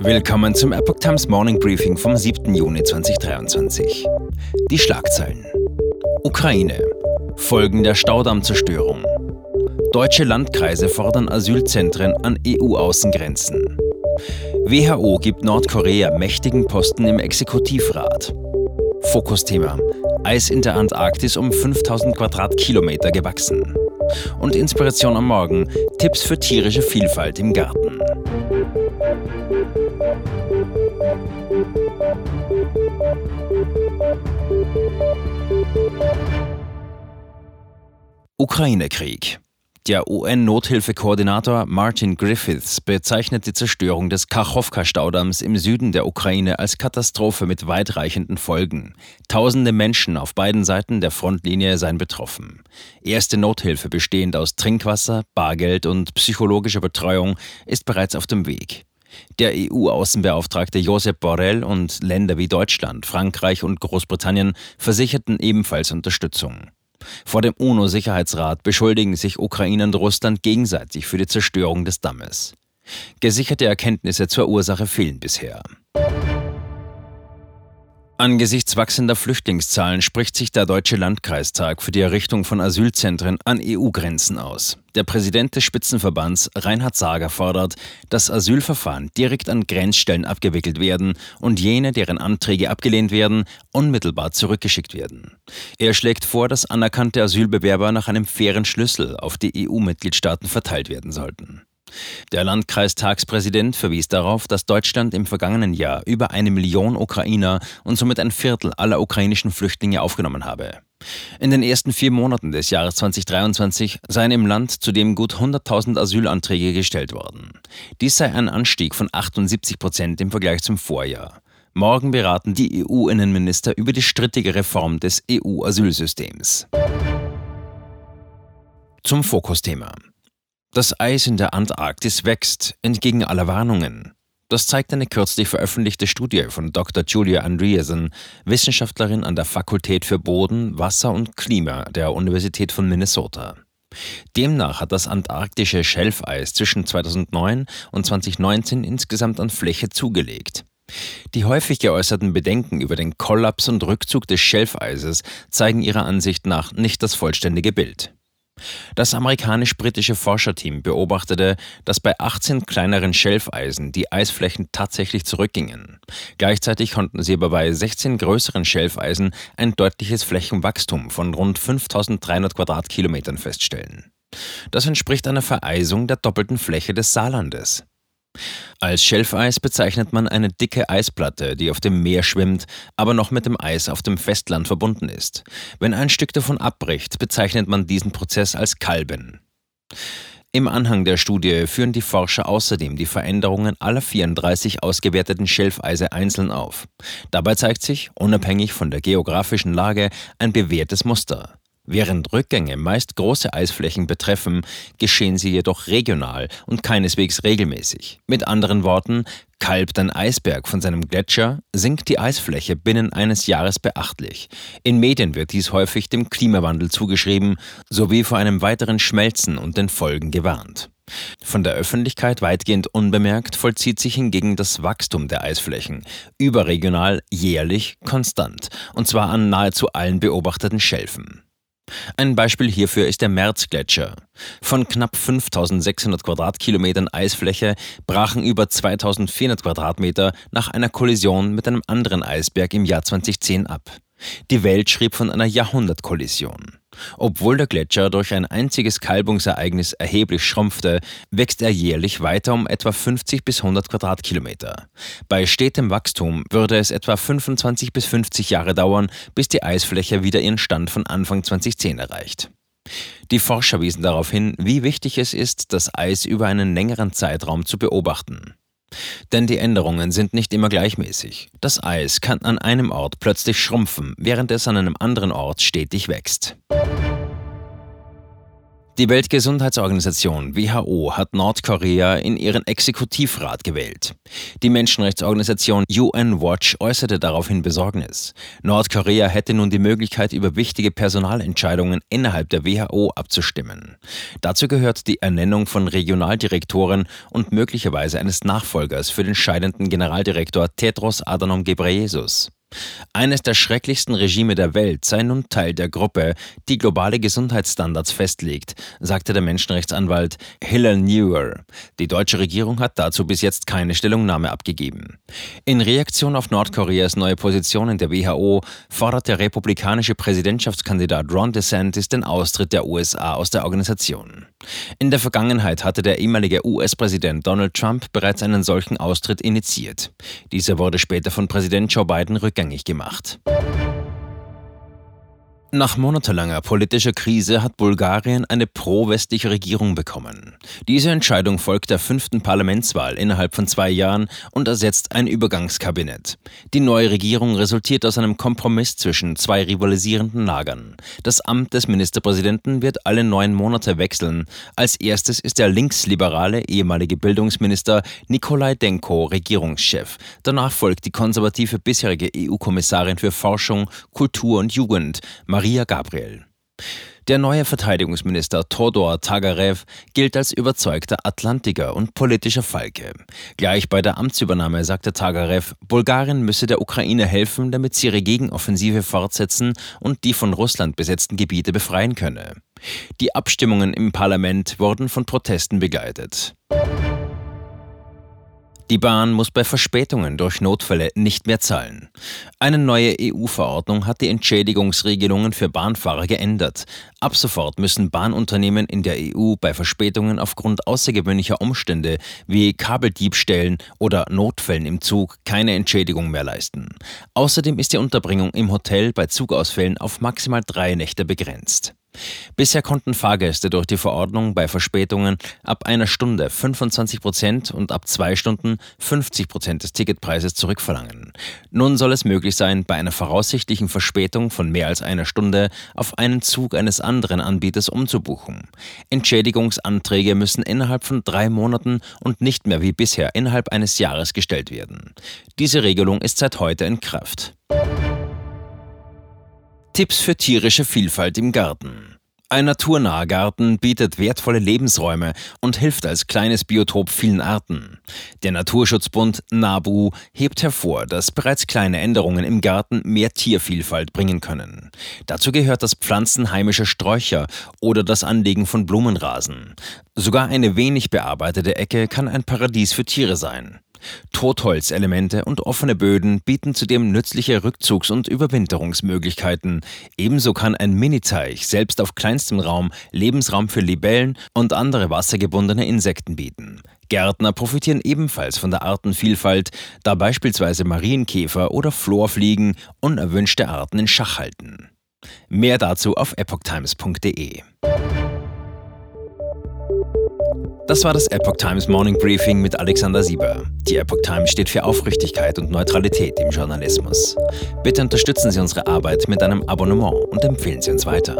Willkommen zum Epoch Times Morning Briefing vom 7. Juni 2023. Die Schlagzeilen. Ukraine. Folgen der Staudammzerstörung. Deutsche Landkreise fordern Asylzentren an EU-Außengrenzen. WHO gibt Nordkorea mächtigen Posten im Exekutivrat. Fokusthema. Eis in der Antarktis um 5000 Quadratkilometer gewachsen. Und Inspiration am Morgen. Tipps für tierische Vielfalt im Garten. Ukraine-Krieg. Der UN-Nothilfekoordinator Martin Griffiths bezeichnet die Zerstörung des Kachowka-Staudamms im Süden der Ukraine als Katastrophe mit weitreichenden Folgen. Tausende Menschen auf beiden Seiten der Frontlinie seien betroffen. Erste Nothilfe bestehend aus Trinkwasser, Bargeld und psychologischer Betreuung ist bereits auf dem Weg. Der EU-Außenbeauftragte Josep Borrell und Länder wie Deutschland, Frankreich und Großbritannien versicherten ebenfalls Unterstützung. Vor dem UNO-Sicherheitsrat beschuldigen sich Ukraine und Russland gegenseitig für die Zerstörung des Dammes. Gesicherte Erkenntnisse zur Ursache fehlen bisher. Angesichts wachsender Flüchtlingszahlen spricht sich der Deutsche Landkreistag für die Errichtung von Asylzentren an EU-Grenzen aus. Der Präsident des Spitzenverbands, Reinhard Sager, fordert, dass Asylverfahren direkt an Grenzstellen abgewickelt werden und jene, deren Anträge abgelehnt werden, unmittelbar zurückgeschickt werden. Er schlägt vor, dass anerkannte Asylbewerber nach einem fairen Schlüssel auf die EU-Mitgliedstaaten verteilt werden sollten. Der Landkreistagspräsident verwies darauf, dass Deutschland im vergangenen Jahr über eine Million Ukrainer und somit ein Viertel aller ukrainischen Flüchtlinge aufgenommen habe. In den ersten vier Monaten des Jahres 2023 seien im Land zudem gut 100.000 Asylanträge gestellt worden. Dies sei ein Anstieg von 78 Prozent im Vergleich zum Vorjahr. Morgen beraten die EU-Innenminister über die strittige Reform des EU-Asylsystems. Zum Fokusthema. Das Eis in der Antarktis wächst, entgegen aller Warnungen. Das zeigt eine kürzlich veröffentlichte Studie von Dr. Julia Andreasen, Wissenschaftlerin an der Fakultät für Boden, Wasser und Klima der Universität von Minnesota. Demnach hat das antarktische Schelfeis zwischen 2009 und 2019 insgesamt an Fläche zugelegt. Die häufig geäußerten Bedenken über den Kollaps und Rückzug des Schelfeises zeigen ihrer Ansicht nach nicht das vollständige Bild. Das amerikanisch-britische Forscherteam beobachtete, dass bei 18 kleineren Schelfeisen die Eisflächen tatsächlich zurückgingen. Gleichzeitig konnten sie aber bei 16 größeren Schelfeisen ein deutliches Flächenwachstum von rund 5300 Quadratkilometern feststellen. Das entspricht einer Vereisung der doppelten Fläche des Saarlandes. Als Schelfeis bezeichnet man eine dicke Eisplatte, die auf dem Meer schwimmt, aber noch mit dem Eis auf dem Festland verbunden ist. Wenn ein Stück davon abbricht, bezeichnet man diesen Prozess als Kalben. Im Anhang der Studie führen die Forscher außerdem die Veränderungen aller 34 ausgewerteten Schelfeise einzeln auf. Dabei zeigt sich, unabhängig von der geografischen Lage, ein bewährtes Muster. Während Rückgänge meist große Eisflächen betreffen, geschehen sie jedoch regional und keineswegs regelmäßig. Mit anderen Worten, kalbt ein Eisberg von seinem Gletscher, sinkt die Eisfläche binnen eines Jahres beachtlich. In Medien wird dies häufig dem Klimawandel zugeschrieben, sowie vor einem weiteren Schmelzen und den Folgen gewarnt. Von der Öffentlichkeit weitgehend unbemerkt vollzieht sich hingegen das Wachstum der Eisflächen, überregional jährlich konstant, und zwar an nahezu allen beobachteten Schelfen. Ein Beispiel hierfür ist der Märzgletscher. Von knapp 5600 Quadratkilometern Eisfläche brachen über 2400 Quadratmeter nach einer Kollision mit einem anderen Eisberg im Jahr 2010 ab. Die Welt schrieb von einer Jahrhundertkollision. Obwohl der Gletscher durch ein einziges Kalbungsereignis erheblich schrumpfte, wächst er jährlich weiter um etwa 50 bis 100 Quadratkilometer. Bei stetem Wachstum würde es etwa 25 bis 50 Jahre dauern, bis die Eisfläche wieder ihren Stand von Anfang 2010 erreicht. Die Forscher wiesen darauf hin, wie wichtig es ist, das Eis über einen längeren Zeitraum zu beobachten. Denn die Änderungen sind nicht immer gleichmäßig. Das Eis kann an einem Ort plötzlich schrumpfen, während es an einem anderen Ort stetig wächst. Die Weltgesundheitsorganisation WHO hat Nordkorea in ihren Exekutivrat gewählt. Die Menschenrechtsorganisation UN Watch äußerte daraufhin Besorgnis. Nordkorea hätte nun die Möglichkeit, über wichtige Personalentscheidungen innerhalb der WHO abzustimmen. Dazu gehört die Ernennung von Regionaldirektoren und möglicherweise eines Nachfolgers für den scheidenden Generaldirektor Tedros Adhanom Ghebreyesus. Eines der schrecklichsten Regime der Welt sei nun Teil der Gruppe, die globale Gesundheitsstandards festlegt, sagte der Menschenrechtsanwalt Hillel Newer. Die deutsche Regierung hat dazu bis jetzt keine Stellungnahme abgegeben. In Reaktion auf Nordkoreas neue Position in der WHO fordert der republikanische Präsidentschaftskandidat Ron DeSantis den Austritt der USA aus der Organisation. In der Vergangenheit hatte der ehemalige US-Präsident Donald Trump bereits einen solchen Austritt initiiert. Dieser wurde später von Präsident Joe Biden rückgängig gemacht. Nach monatelanger politischer Krise hat Bulgarien eine pro-westliche Regierung bekommen. Diese Entscheidung folgt der fünften Parlamentswahl innerhalb von zwei Jahren und ersetzt ein Übergangskabinett. Die neue Regierung resultiert aus einem Kompromiss zwischen zwei rivalisierenden Lagern. Das Amt des Ministerpräsidenten wird alle neun Monate wechseln. Als erstes ist der linksliberale ehemalige Bildungsminister Nikolai Denko Regierungschef. Danach folgt die konservative bisherige EU-Kommissarin für Forschung, Kultur und Jugend, Maria Gabriel. Der neue Verteidigungsminister Todor Tagarev gilt als überzeugter Atlantiker und politischer Falke. Gleich bei der Amtsübernahme sagte Tagarev, Bulgarien müsse der Ukraine helfen, damit sie ihre Gegenoffensive fortsetzen und die von Russland besetzten Gebiete befreien könne. Die Abstimmungen im Parlament wurden von Protesten begleitet. Die Bahn muss bei Verspätungen durch Notfälle nicht mehr zahlen. Eine neue EU-Verordnung hat die Entschädigungsregelungen für Bahnfahrer geändert. Ab sofort müssen Bahnunternehmen in der EU bei Verspätungen aufgrund außergewöhnlicher Umstände wie Kabeldiebstählen oder Notfällen im Zug keine Entschädigung mehr leisten. Außerdem ist die Unterbringung im Hotel bei Zugausfällen auf maximal drei Nächte begrenzt. Bisher konnten Fahrgäste durch die Verordnung bei Verspätungen ab einer Stunde 25 Prozent und ab zwei Stunden 50 Prozent des Ticketpreises zurückverlangen. Nun soll es möglich sein, bei einer voraussichtlichen Verspätung von mehr als einer Stunde auf einen Zug eines anderen Anbieters umzubuchen. Entschädigungsanträge müssen innerhalb von drei Monaten und nicht mehr wie bisher innerhalb eines Jahres gestellt werden. Diese Regelung ist seit heute in Kraft. Tipps für tierische Vielfalt im Garten. Ein naturnaher Garten bietet wertvolle Lebensräume und hilft als kleines Biotop vielen Arten. Der Naturschutzbund NABU hebt hervor, dass bereits kleine Änderungen im Garten mehr Tiervielfalt bringen können. Dazu gehört das Pflanzen heimischer Sträucher oder das Anlegen von Blumenrasen. Sogar eine wenig bearbeitete Ecke kann ein Paradies für Tiere sein. Totholzelemente und offene Böden bieten zudem nützliche Rückzugs- und Überwinterungsmöglichkeiten. Ebenso kann ein Miniteich selbst auf kleinstem Raum Lebensraum für Libellen und andere wassergebundene Insekten bieten. Gärtner profitieren ebenfalls von der Artenvielfalt, da beispielsweise Marienkäfer oder Florfliegen unerwünschte Arten in Schach halten. Mehr dazu auf epochtimes.de. Das war das Epoch Times Morning Briefing mit Alexander Sieber. Die Epoch Times steht für Aufrichtigkeit und Neutralität im Journalismus. Bitte unterstützen Sie unsere Arbeit mit einem Abonnement und empfehlen Sie uns weiter.